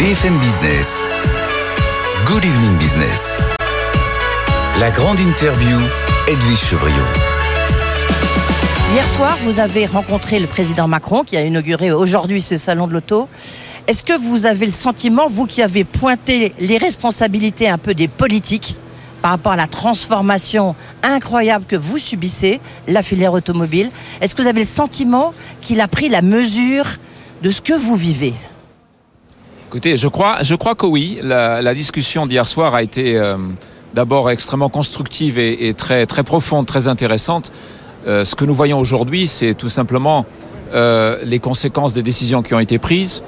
BFM Business. Good evening business. La grande interview, Edwige Chevriot. Hier soir, vous avez rencontré le président Macron qui a inauguré aujourd'hui ce salon de l'auto. Est-ce que vous avez le sentiment, vous qui avez pointé les responsabilités un peu des politiques par rapport à la transformation incroyable que vous subissez, la filière automobile, est-ce que vous avez le sentiment qu'il a pris la mesure de ce que vous vivez? Écoutez, je crois, que oui. La, discussion d'hier soir a été euh, d'abord extrêmement constructive et, très, profonde, très intéressante. Euh, ce que nous voyons aujourd'hui, c'est tout simplement euh, les conséquences des décisions qui ont été prises.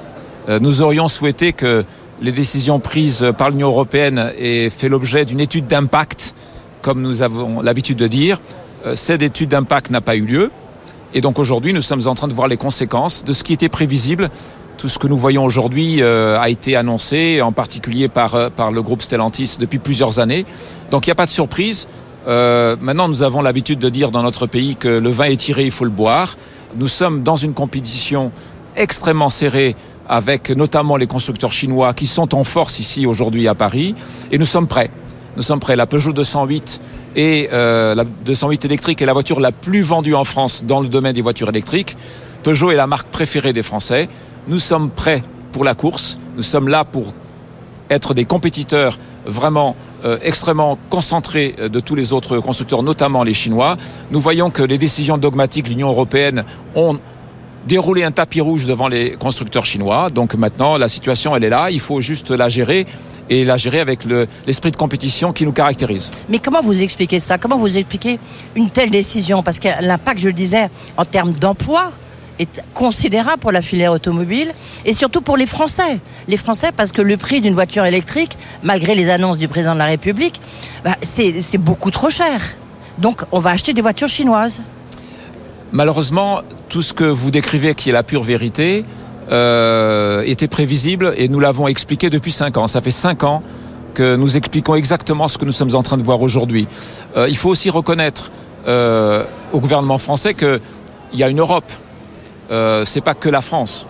Nous aurions souhaité que les décisions prises par l'Union européenne aient fait l'objet d'une étude d'impact, comme nous avons l'habitude de dire. Cette étude d'impact n'a pas eu lieu. Et donc aujourd'hui, nous sommes en train de voir les conséquences de ce qui était prévisible tout ce que nous voyons aujourd'hui euh, a été annoncé, en particulier par, euh, par le groupe Stellantis depuis plusieurs années. Donc il n'y a pas de surprise. Euh, maintenant, nous avons l'habitude de dire dans notre pays que le vin est tiré, il faut le boire. Nous sommes dans une compétition extrêmement serrée avec notamment les constructeurs chinois qui sont en force ici aujourd'hui à Paris. Et nous sommes prêts. Nous sommes prêts. La Peugeot 208 et la 208 électrique est la voiture la plus vendue en France dans le domaine des voitures électriques. Peugeot est la marque préférée des Français. Nous sommes prêts pour la course. Nous sommes là pour être des compétiteurs vraiment euh, extrêmement concentrés de tous les autres constructeurs, notamment les Chinois. Nous voyons que les décisions dogmatiques de l'Union européenne ont déroulé un tapis rouge devant les constructeurs chinois. Donc maintenant, la situation, elle est là. Il faut juste la gérer et la gérer avec l'esprit le, de compétition qui nous caractérise. Mais comment vous expliquez ça? Comment vous expliquez une telle décision? Parce que l'impact, je le disais, en termes d'emploi, considérable pour la filière automobile et surtout pour les Français. Les Français, parce que le prix d'une voiture électrique, malgré les annonces du président de la République, bah, c'est beaucoup trop cher. Donc on va acheter des voitures chinoises. Malheureusement, tout ce que vous décrivez qui est la pure vérité euh, était prévisible et nous l'avons expliqué depuis cinq ans. Ça fait cinq ans que nous expliquons exactement ce que nous sommes en train de voir aujourd'hui. Euh, il faut aussi reconnaître euh, au gouvernement français qu'il y a une Europe euh, c'est pas que la France.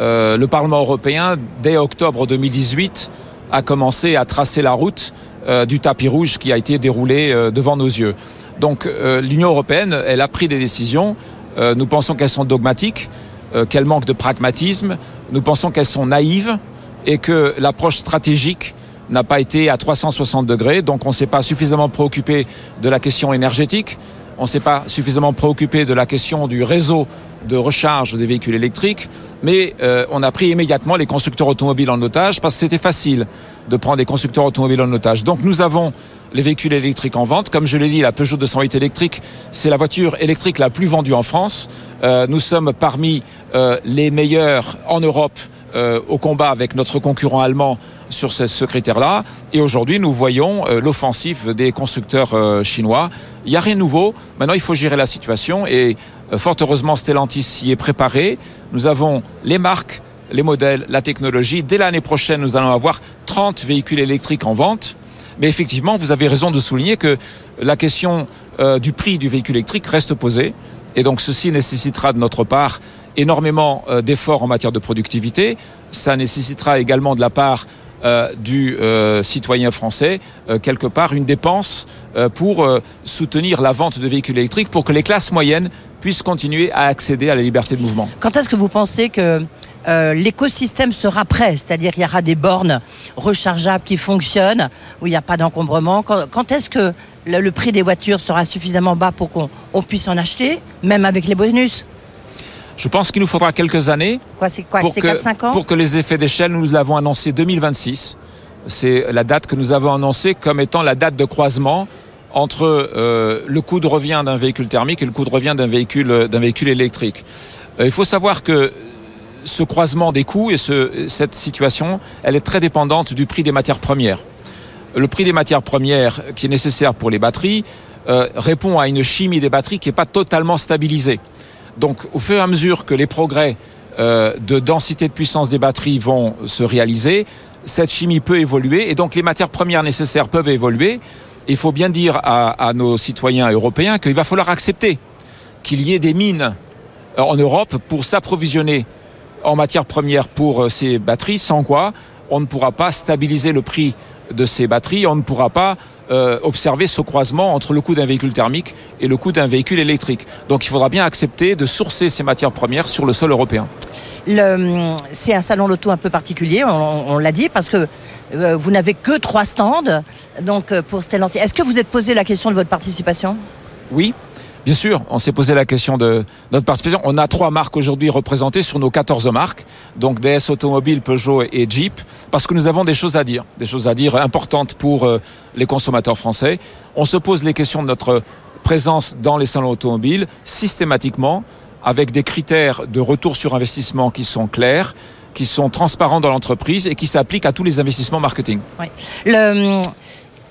Euh, le Parlement européen, dès octobre 2018, a commencé à tracer la route euh, du tapis rouge qui a été déroulé devant nos yeux. Donc l'Union européenne, elle a pris des décisions. Nous pensons qu'elles sont dogmatiques, qu'elles manquent de pragmatisme. Nous pensons qu'elles sont naïves et que l'approche stratégique n'a pas été à 360 degrés. Donc on ne s'est pas suffisamment préoccupé de la question énergétique. On ne s'est pas suffisamment préoccupé de la question du réseau de recharge des véhicules électriques, mais euh, on a pris immédiatement les constructeurs automobiles en otage parce que c'était facile de prendre les constructeurs automobiles en otage. Donc nous avons les véhicules électriques en vente. Comme je l'ai dit, la Peugeot 208 électrique, c'est la voiture électrique la plus vendue en France. Euh, nous sommes parmi euh, les meilleurs en Europe au combat avec notre concurrent allemand sur ce, critère-là. Et aujourd'hui, nous voyons l'offensive des constructeurs chinois. Il n'y a rien de nouveau. Maintenant, il faut gérer la situation. Et fort heureusement, Stellantis y est préparé. Nous avons les marques, les modèles, la technologie. Dès l'année prochaine, nous allons avoir 30 véhicules électriques en vente. Mais effectivement, vous avez raison de souligner que la question euh, du prix du véhicule électrique reste posée. Et donc, ceci nécessitera de notre part énormément euh, d'efforts en matière de productivité. Ça nécessitera également de la part euh, du euh, citoyen français, euh, quelque part une dépense euh, pour euh, soutenir la vente de véhicules électriques pour que les classes moyennes puissent continuer à accéder à la liberté de mouvement. Quand est-ce que vous pensez que euh, l'écosystème sera prêt, c'est-à-dire il y aura des bornes rechargeables qui fonctionnent, où il n'y a pas d'encombrement. Quand, quand est-ce que le, le, prix des voitures sera suffisamment bas pour qu'on puisse en acheter, même avec les bonus? Je pense qu'il nous faudra quelques années quoi, quoi, pour, que, pour que les effets d'échelle, nous l'avons annoncé 2026. C'est la date que nous avons annoncée comme étant la date de croisement entre euh, le coût de revient d'un véhicule thermique et le coût de revient d'un véhicule, d'un véhicule électrique. Euh, il faut savoir que ce croisement des coûts et ce, cette situation, elle est très dépendante du prix des matières premières. Le prix des matières premières qui est nécessaire pour les batteries euh, répond à une chimie des batteries qui n'est pas totalement stabilisée. Donc au fur et à mesure que les progrès euh, de densité de puissance des batteries vont se réaliser, cette chimie peut évoluer et donc les matières premières nécessaires peuvent évoluer. Il faut bien dire à, nos citoyens européens qu'il va falloir accepter qu'il y ait des mines en Europe pour s'approvisionner en matières premières pour euh, ces batteries, sans quoi on ne pourra pas stabiliser le prix de ces batteries, on ne pourra pas euh, observer ce croisement entre le coût d'un véhicule thermique et le coût d'un véhicule électrique. Donc il faudra bien accepter de sourcer ces matières premières sur le sol européen. C'est un salon loto un peu particulier, on, l'a dit, parce que euh, vous n'avez que trois stands donc, euh, pour Stellantis. Est-ce que vous êtes posé la question de votre participation? Oui, Bien sûr, on s'est posé la question de notre participation. On a trois marques aujourd'hui représentées sur nos 14 marques, donc DS Automobile, Peugeot et Jeep, parce que nous avons des choses à dire, des choses à dire importantes pour euh, les consommateurs français. On se pose les questions de notre présence dans les salons automobiles systématiquement, avec des critères de retour sur investissement qui sont clairs qui sont transparents dans l'entreprise et qui s'appliquent à tous les investissements marketing. Oui. Le,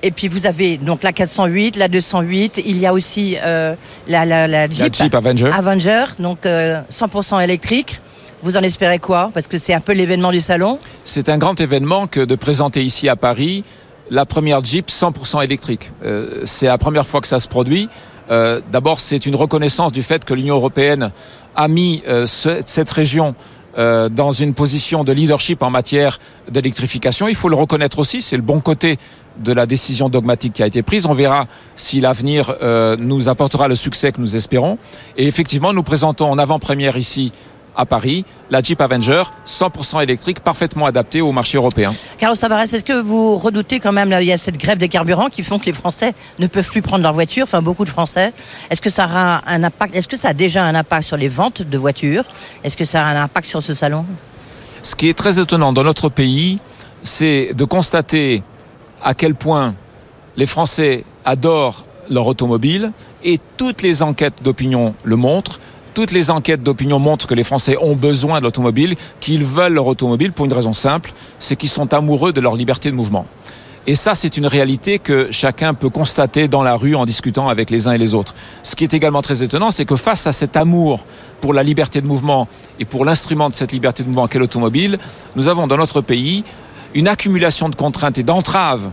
et puis vous avez donc la 408, la 208. Il y a aussi euh, la, la, Jeep, Avenger. Avenger, donc 100% euh, électrique. Vous en espérez quoi? Parce que c'est un peu l'événement du salon. C'est un grand événement que de présenter ici à Paris la première Jeep 100% électrique. Euh, c'est la première fois que ça se produit. D'abord, c'est une reconnaissance du fait que l'Union européenne a mis cette région euh, dans une position de leadership en matière d'électrification. Il faut le reconnaître aussi, c'est le bon côté de la décision dogmatique qui a été prise. On verra si l'avenir euh, nous apportera le succès que nous espérons. Et effectivement, nous présentons en avant-première ici à Paris, la Jeep Avenger, 100% électrique, parfaitement adaptée au marché européen. Carlos Tavares, est-ce que vous redoutez quand même, là, il y a cette grève des carburants qui font que les Français ne peuvent plus prendre leur voiture, enfin beaucoup de Français? Est-ce que ça aura un impact, est-ce que ça a déjà un impact sur les ventes de voitures? Est-ce que ça a un impact sur ce salon? Ce qui est très étonnant dans notre pays, c'est de constater à quel point les Français adorent leur automobile et toutes les enquêtes d'opinion le montrent. Toutes les enquêtes d'opinion montrent que les Français ont besoin de l'automobile, qu'ils veulent leur automobile pour une raison simple, c'est qu'ils sont amoureux de leur liberté de mouvement. Et ça, c'est une réalité que chacun peut constater dans la rue en discutant avec les uns et les autres. Ce qui est également très étonnant, c'est que face à cet amour pour la liberté de mouvement et pour l'instrument de cette liberté de mouvement qu'est l'automobile, nous avons dans notre pays une accumulation de contraintes et d'entraves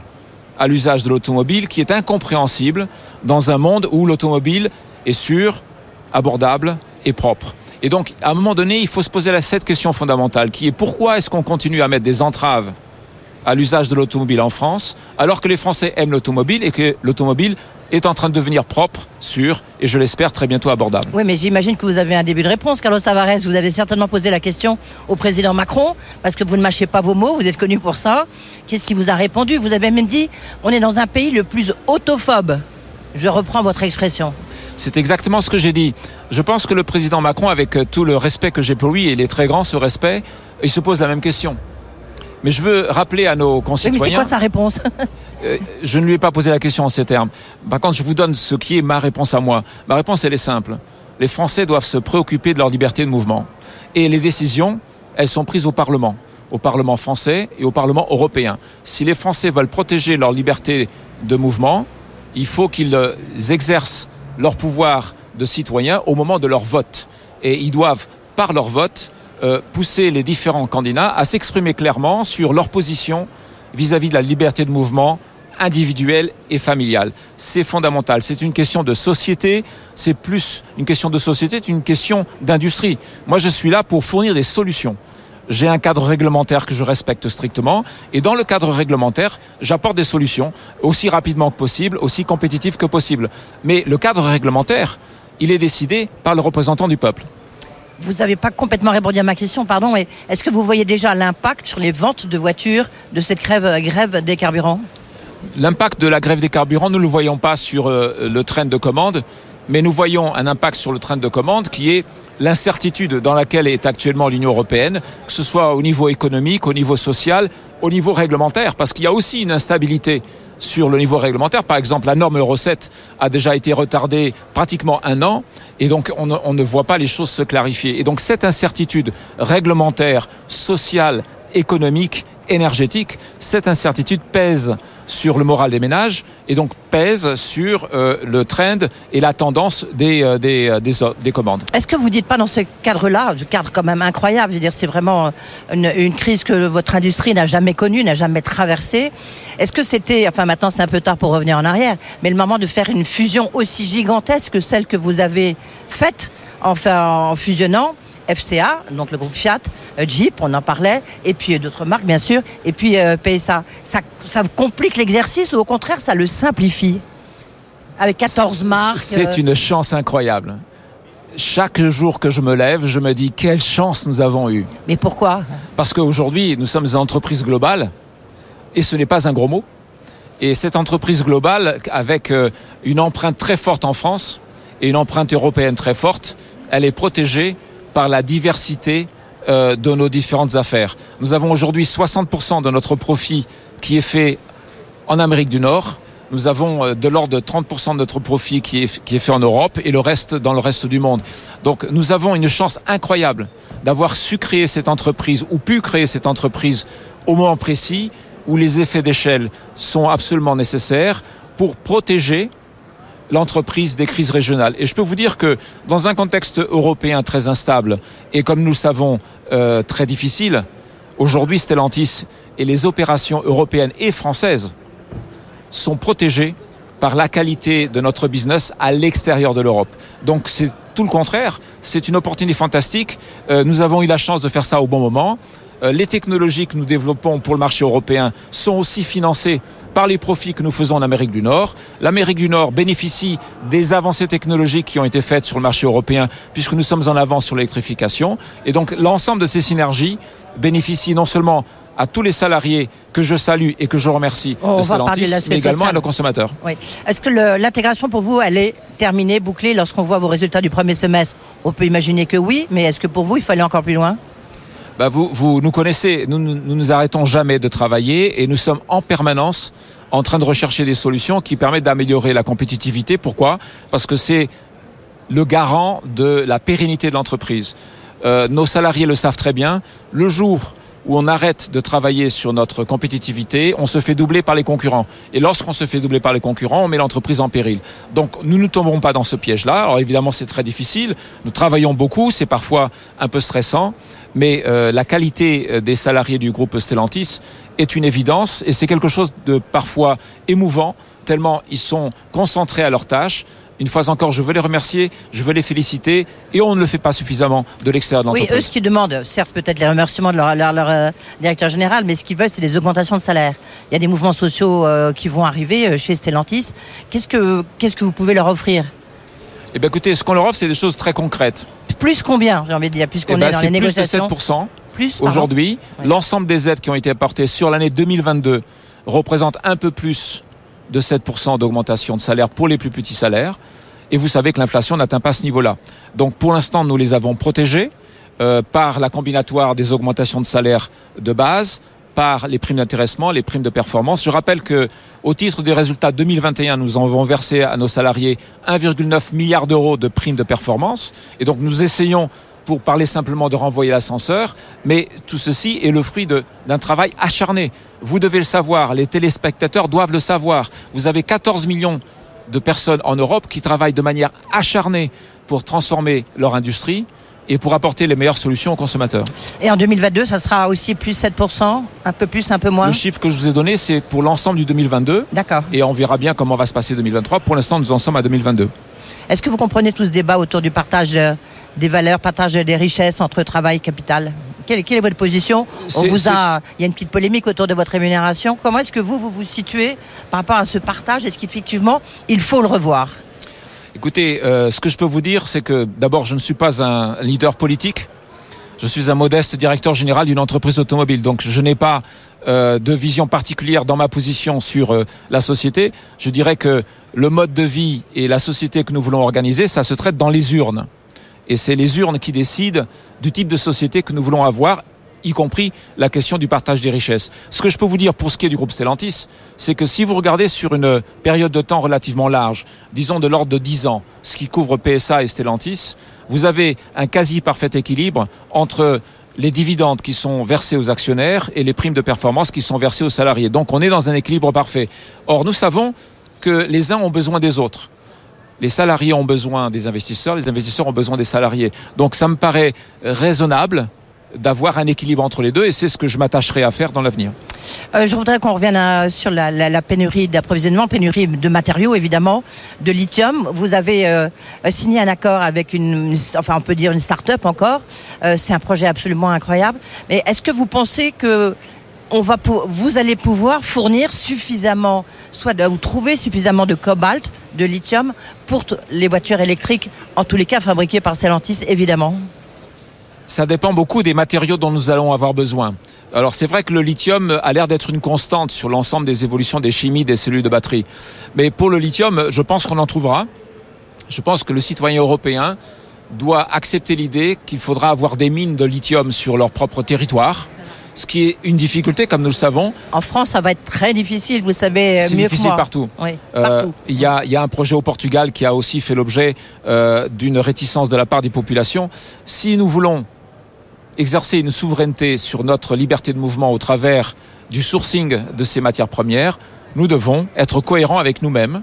à l'usage de l'automobile qui est incompréhensible dans un monde où l'automobile est sûre, abordable, et propre. Et donc, à un moment donné, il faut se poser cette question fondamentale qui est pourquoi est-ce qu'on continue à mettre des entraves à l'usage de l'automobile en France, alors que les Français aiment l'automobile et que l'automobile est en train de devenir propre, sûr et je l'espère très bientôt abordable. Oui, mais j'imagine que vous avez un début de réponse, Carlos Tavares. Vous avez certainement posé la question au président Macron, parce que vous ne mâchez pas vos mots, vous êtes connu pour ça. Qu'est-ce qu'il vous a répondu? Vous avez même dit on est dans un pays le plus autophobe. Je reprends votre expression. C'est exactement ce que j'ai dit. Je pense que le président Macron, avec euh, tout le respect que j'ai pour lui, et il est très grand ce respect, il se pose la même question. Mais je veux rappeler à nos concitoyens. mais c'est quoi sa réponse? Euh, Je ne lui ai pas posé la question en ces termes. Par contre, je vous donne ce qui est ma réponse à moi. Ma réponse, elle est simple. Les Français doivent se préoccuper de leur liberté de mouvement. Et les décisions, elles sont prises au Parlement, au Parlement français et au Parlement européen. Si les Français veulent protéger leur liberté de mouvement, il faut qu'ils exercent leur pouvoir de citoyen au moment de leur vote. Et ils doivent, par leur vote, euh, pousser les différents candidats à s'exprimer clairement sur leur position vis-à-vis de la liberté de mouvement individuelle et familiale. C'est fondamental. C'est une question de société. C'est plus une question de société, c'est une question d'industrie. Moi, je suis là pour fournir des solutions j'ai un cadre réglementaire que je respecte strictement. Et dans le cadre réglementaire, j'apporte des solutions aussi rapidement que possible, aussi compétitives que possible. Mais le cadre réglementaire, il est décidé par le représentant du peuple. Vous n'avez pas complètement répondu à ma question, pardon, mais est-ce que vous voyez déjà l'impact sur les ventes de voitures de cette grève, grève des carburants? L'impact de la grève des carburants, nous ne le voyons pas sur euh, le train de commande, mais nous voyons un impact sur le train de commande qui est l'incertitude dans laquelle est actuellement l'Union européenne, que ce soit au niveau économique, au niveau social, au niveau réglementaire, parce qu'il y a aussi une instabilité sur le niveau réglementaire. Par exemple, la norme Euro 7 a déjà été retardée pratiquement un an et donc on ne, on ne voit pas les choses se clarifier. Et donc cette incertitude réglementaire, sociale, économique, énergétique, cette incertitude pèse sur le moral des ménages et donc pèse sur euh, le trend et la tendance des, euh, euh, des, commandes. Est-ce que vous ne dites pas dans ce cadre-là, ce cadre quand même incroyable, c'est vraiment une, crise que votre industrie n'a jamais connue, n'a jamais traversée. Est-ce que c'était, enfin maintenant c'est un peu tard pour revenir en arrière, mais le moment de faire une fusion aussi gigantesque que celle que vous avez faite, en fusionnant FCA, donc le groupe Fiat, Jeep, on en parlait, et puis euh, d'autres marques bien sûr, et puis euh, PSA. Ça, ça complique l'exercice ou au contraire ça le simplifie? Avec 14 marques. C'est euh, une chance incroyable. Chaque jour que je me lève, je me dis quelle chance nous avons eue. Mais pourquoi? Parce qu'aujourd'hui, nous sommes une entreprise globale, et ce n'est pas un gros mot. Et cette entreprise globale, avec euh, une empreinte très forte en France et une empreinte européenne très forte, elle est protégée par la diversité euh, de nos différentes affaires. Nous avons aujourd'hui 60% de notre profit qui est fait en Amérique du Nord. Nous avons euh, de l'ordre de 30% de notre profit qui est, qui est fait en Europe et le reste dans le reste du monde. Donc nous avons une chance incroyable d'avoir su créer cette entreprise ou pu créer cette entreprise au moment précis où les effets d'échelle sont absolument nécessaires pour protéger l'entreprise des crises régionales. Et je peux vous dire que dans un contexte européen très instable et comme nous le savons euh, très difficile, aujourd'hui Stellantis et les opérations européennes et françaises sont protégées par la qualité de notre business à l'extérieur de l'Europe. Donc c'est tout le contraire, c'est une opportunité fantastique. Euh, nous avons eu la chance de faire ça au bon moment. Euh, les technologies que nous développons pour le marché européen sont aussi financées par les profits que nous faisons en Amérique du Nord. L'Amérique du Nord bénéficie des avancées technologiques qui ont été faites sur le marché européen puisque nous sommes en avance sur l'électrification. Et donc l'ensemble de ces synergies bénéficient non seulement à tous les salariés que je salue et que je remercie on de Stellantis, mais également à nos consommateurs. Oui. Est-ce que l'intégration pour vous, elle est terminée, bouclée? Lorsqu'on voit vos résultats du premier semestre On peut imaginer que oui, mais est-ce que pour vous, il fallait encore plus loin? Bah, vous, nous connaissez, nous nous nous nous arrêtons jamais de travailler et nous sommes en permanence en train de rechercher des solutions qui permettent d'améliorer la compétitivité. Pourquoi? Parce que c'est le garant de la pérennité de l'entreprise. Euh, nos salariés le savent très bien. Le jour où on arrête de travailler sur notre compétitivité, on se fait doubler par les concurrents. Et lorsqu'on se fait doubler par les concurrents, on met l'entreprise en péril. Donc nous ne tomberons pas dans ce piège-là. Alors évidemment, c'est très difficile. Nous travaillons beaucoup, c'est parfois un peu stressant, mais euh, la qualité euh, des salariés du groupe Stellantis est une évidence et c'est quelque chose de parfois émouvant, tellement ils sont concentrés à leurs tâches. Une fois encore, je veux les remercier, je veux les féliciter, et on ne le fait pas suffisamment de l'extérieur de Oui, l'entreprise. eux, ce qu'ils demandent, certes, peut-être les remerciements de leur, leur- leur, euh, directeur général, mais ce qu'ils veulent, c'est des augmentations de salaire. Il y a des mouvements sociaux euh, qui vont arriver euh, chez Stellantis. Qu'est-ce que, qu'est-ce que vous pouvez leur offrir? Eh bien, écoutez, ce qu'on leur offre, c'est des choses très concrètes. Plus combien, j'ai envie de dire, Eh puisqu'on ben, est dans c'est les plus de négociations 7%. Plus. Aujourd'hui, Oui. l'ensemble des aides qui ont été apportées sur l'année 2022 représentent un peu plus de 7% d'augmentation de salaire pour les plus petits salaires. Et vous savez que l'inflation n'atteint pas ce niveau-là. Donc pour l'instant, nous les avons protégés euh, par la combinatoire des augmentations de salaire de base, par les primes d'intéressement, les primes de performance. Je rappelle que au titre des résultats 2021, nous avons versé à nos salariés 1,9 milliard d'euros de primes de performance. Et donc nous essayons pour parler simplement de renvoyer l'ascenseur, mais tout ceci est le fruit d'un travail acharné. Vous devez le savoir, les téléspectateurs doivent le savoir. Vous avez 14 millions de personnes en Europe qui travaillent de manière acharnée pour transformer leur industrie et pour apporter les meilleures solutions aux consommateurs. Et en 2022, ça sera aussi plus 7%, un peu plus, un peu moins Le chiffre que je vous ai donné, c'est pour l'ensemble du 2022 D'accord. et on verra bien comment va se passer 2023. Pour l'instant, nous en sommes à 2022. Est-ce que vous comprenez tout ce débat autour du partage euh, des valeurs, partage des richesses entre travail et capital? Quelle, quelle est votre position? On vous a, Il y a une petite polémique autour de votre rémunération. Comment est-ce que vous, vous vous situez par rapport à ce partage? Est-ce qu'effectivement, il faut le revoir? Écoutez, euh, ce que je peux vous dire, c'est que d'abord, je ne suis pas un leader politique. Je suis un modeste directeur général d'une entreprise automobile. Donc, je n'ai pas euh, de vision particulière dans ma position sur euh, la société. Je dirais que le mode de vie et la société que nous voulons organiser, ça se traite dans les urnes. Et c'est les urnes qui décident du type de société que nous voulons avoir, y compris la question du partage des richesses. Ce que je peux vous dire pour ce qui est du groupe Stellantis, c'est que si vous regardez sur une période de temps relativement large, disons de l'ordre de 10 ans, ce qui couvre PSA et Stellantis, vous avez un quasi parfait équilibre entre les dividendes qui sont versés aux actionnaires et les primes de performance qui sont versées aux salariés. Donc on est dans un équilibre parfait. Or, nous savons que les uns ont besoin des autres. Les salariés ont besoin des investisseurs, les investisseurs ont besoin des salariés. Donc ça me paraît raisonnable d'avoir un équilibre entre les deux et c'est ce que je m'attacherai à faire dans l'avenir. Euh, je voudrais qu'on revienne à- sur la, pénurie d'approvisionnement, pénurie de matériaux évidemment, de lithium. Vous avez euh, signé un accord avec une, enfin on peut dire une start-up encore. Euh, C'est un projet absolument incroyable. Mais est-ce que vous pensez que va vous allez pouvoir fournir suffisamment, soit de, ou trouver suffisamment de cobalt, de lithium pour les voitures électriques, en tous les cas fabriquées par Stellantis évidemment? Ça dépend beaucoup des matériaux dont nous allons avoir besoin. Alors c'est vrai que le lithium a l'air d'être une constante sur l'ensemble des évolutions des chimies des cellules de batterie. Mais pour le lithium, je pense qu'on en trouvera. Je pense que le citoyen européen doit accepter l'idée qu'il faudra avoir des mines de lithium sur leur propre territoire, ce qui est une difficulté comme nous le savons. En France, ça va être très difficile, vous savez euh, C'est mieux que difficile moi. partout. Oui, Euh, partout. Il y, a, il y a un projet au Portugal qui a aussi fait l'objet euh, d'une réticence de la part des populations. Si nous voulons exercer une souveraineté sur notre liberté de mouvement au travers du sourcing de ces matières premières, nous devons être cohérents avec nous-mêmes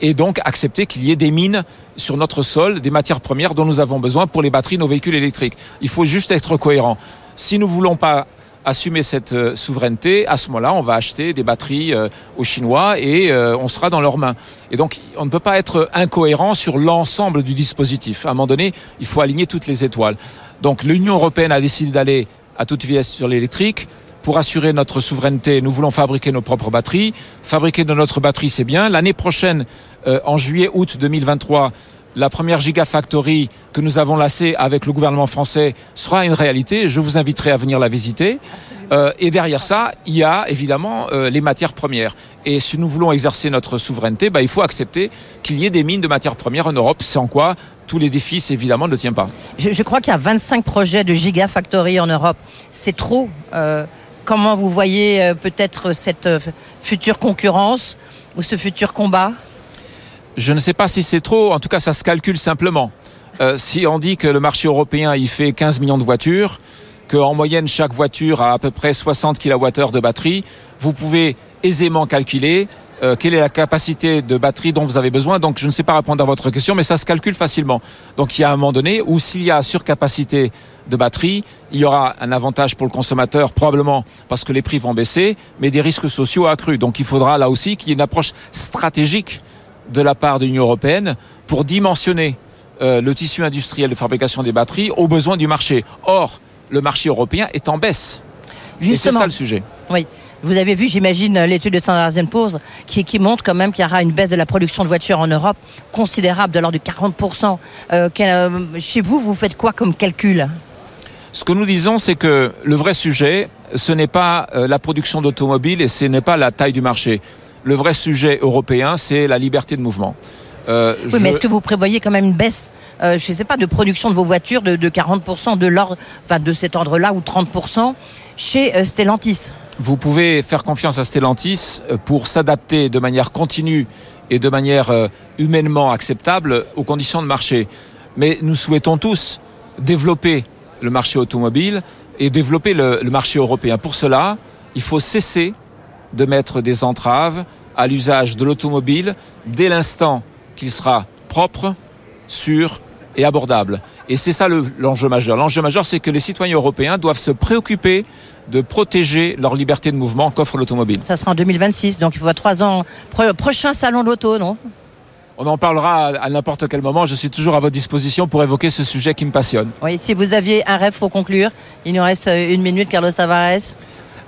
et donc accepter qu'il y ait des mines sur notre sol, des matières premières dont nous avons besoin pour les batteries de nos véhicules électriques. Il faut juste être cohérent. Si nous ne voulons pas assumer cette euh, souveraineté, à ce moment-là, on va acheter des batteries euh, aux Chinois et euh, on sera dans leurs mains. Et donc, on ne peut pas être incohérent sur l'ensemble du dispositif. À un moment donné, il faut aligner toutes les étoiles. Donc, l'Union européenne a décidé d'aller à toute vitesse sur l'électrique. Pour assurer notre souveraineté, nous voulons fabriquer nos propres batteries. Fabriquer de notre batterie, c'est bien. L'année prochaine, en juillet-août 2023, la première Gigafactory que nous avons lancée avec le gouvernement français sera une réalité. Je vous inviterai à venir la visiter. Euh, et derrière ça, il y a évidemment euh, les matières premières. Et si nous voulons exercer notre souveraineté, bah, il faut accepter qu'il y ait des mines de matières premières en Europe, sans quoi tous les défis, évidemment, ne tiennent pas. Je, je crois qu'il y a 25 projets de Gigafactory en Europe. C'est trop. Euh, comment vous voyez peut-être cette future concurrence ou ce futur combat? Je ne sais pas si c'est trop, en tout cas ça se calcule simplement. Euh, si on dit que le marché européen il fait 15 millions de voitures, qu'en moyenne chaque voiture a à peu près 60 kWh de batterie, vous pouvez aisément calculer euh, quelle est la capacité de batterie dont vous avez besoin. Donc je ne sais pas répondre à votre question, mais ça se calcule facilement. Donc il y a un moment donné où s'il y a surcapacité de batterie, il y aura un avantage pour le consommateur, probablement parce que les prix vont baisser, mais des risques sociaux accrus. Donc il faudra là aussi qu'il y ait une approche stratégique de la part de l'Union européenne pour dimensionner euh, le tissu industriel de fabrication des batteries aux besoins du marché. Or, le marché européen est en baisse. Et c'est ça le sujet. oui. Vous avez vu, j'imagine, l'étude de Standard Poor's qui, qui montre quand même qu'il y aura une baisse de la production de voitures en Europe considérable, de l'ordre de 40%. Euh, euh, chez vous, vous faites quoi comme calcul? Ce que nous disons, c'est que le vrai sujet, ce n'est pas euh, la production d'automobiles et ce n'est pas la taille du marché. Le vrai sujet européen, c'est la liberté de mouvement. Euh, Oui, je- mais est-ce que vous prévoyez quand même une baisse, euh, je ne sais pas, de production de vos voitures de, de 40% de l'ordre, enfin de cet ordre-là ou 30% chez euh, Stellantis? Vous pouvez faire confiance à Stellantis pour s'adapter de manière continue et de manière humainement acceptable aux conditions de marché. Mais nous souhaitons tous développer le marché automobile et développer le, le marché européen. Pour cela, il faut cesser de mettre des entraves à l'usage de l'automobile dès l'instant qu'il sera propre, sûr et abordable. Et c'est ça le- l'enjeu majeur. L'enjeu majeur, c'est que les citoyens européens doivent se préoccuper de protéger leur liberté de mouvement qu'offre l'automobile. Ça sera en 2026, donc il faut trois ans. Pro- prochain salon de l'auto, non? On en parlera à, à n'importe quel moment. Je suis toujours à votre disposition pour évoquer ce sujet qui me passionne. Oui, si vous aviez un rêve pour conclure, il nous reste euh, une minute, Carlos Tavares.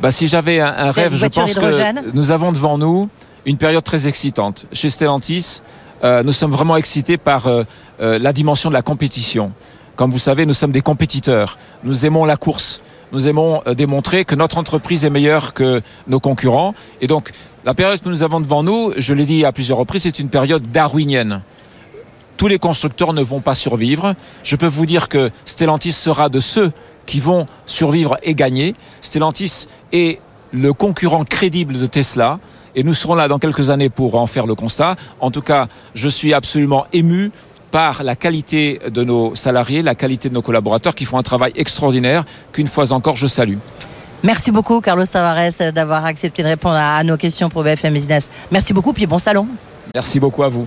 Bah, si j'avais un, rêve, je pense hydrogène que nous avons devant nous une période très excitante. Chez Stellantis, euh, nous sommes vraiment excités par euh, euh, la dimension de la compétition. Comme vous savez, nous sommes des compétiteurs. Nous aimons la course. Nous aimons démontrer que notre entreprise est meilleure que nos concurrents. Et donc, la période que nous avons devant nous, je l'ai dit à plusieurs reprises, c'est une période darwinienne. Tous les constructeurs ne vont pas survivre. Je peux vous dire que Stellantis sera de ceux qui vont survivre et gagner. Stellantis est le concurrent crédible de Tesla et nous serons là dans quelques années pour en faire le constat. En tout cas, je suis absolument ému par la qualité de nos salariés, la qualité de nos collaborateurs qui font un travail extraordinaire qu'une fois encore je salue. Merci beaucoup, Carlos Tavares, d'avoir accepté de répondre à, nos questions pour BFM Business. Merci beaucoup, puis bon salon. Merci beaucoup à vous.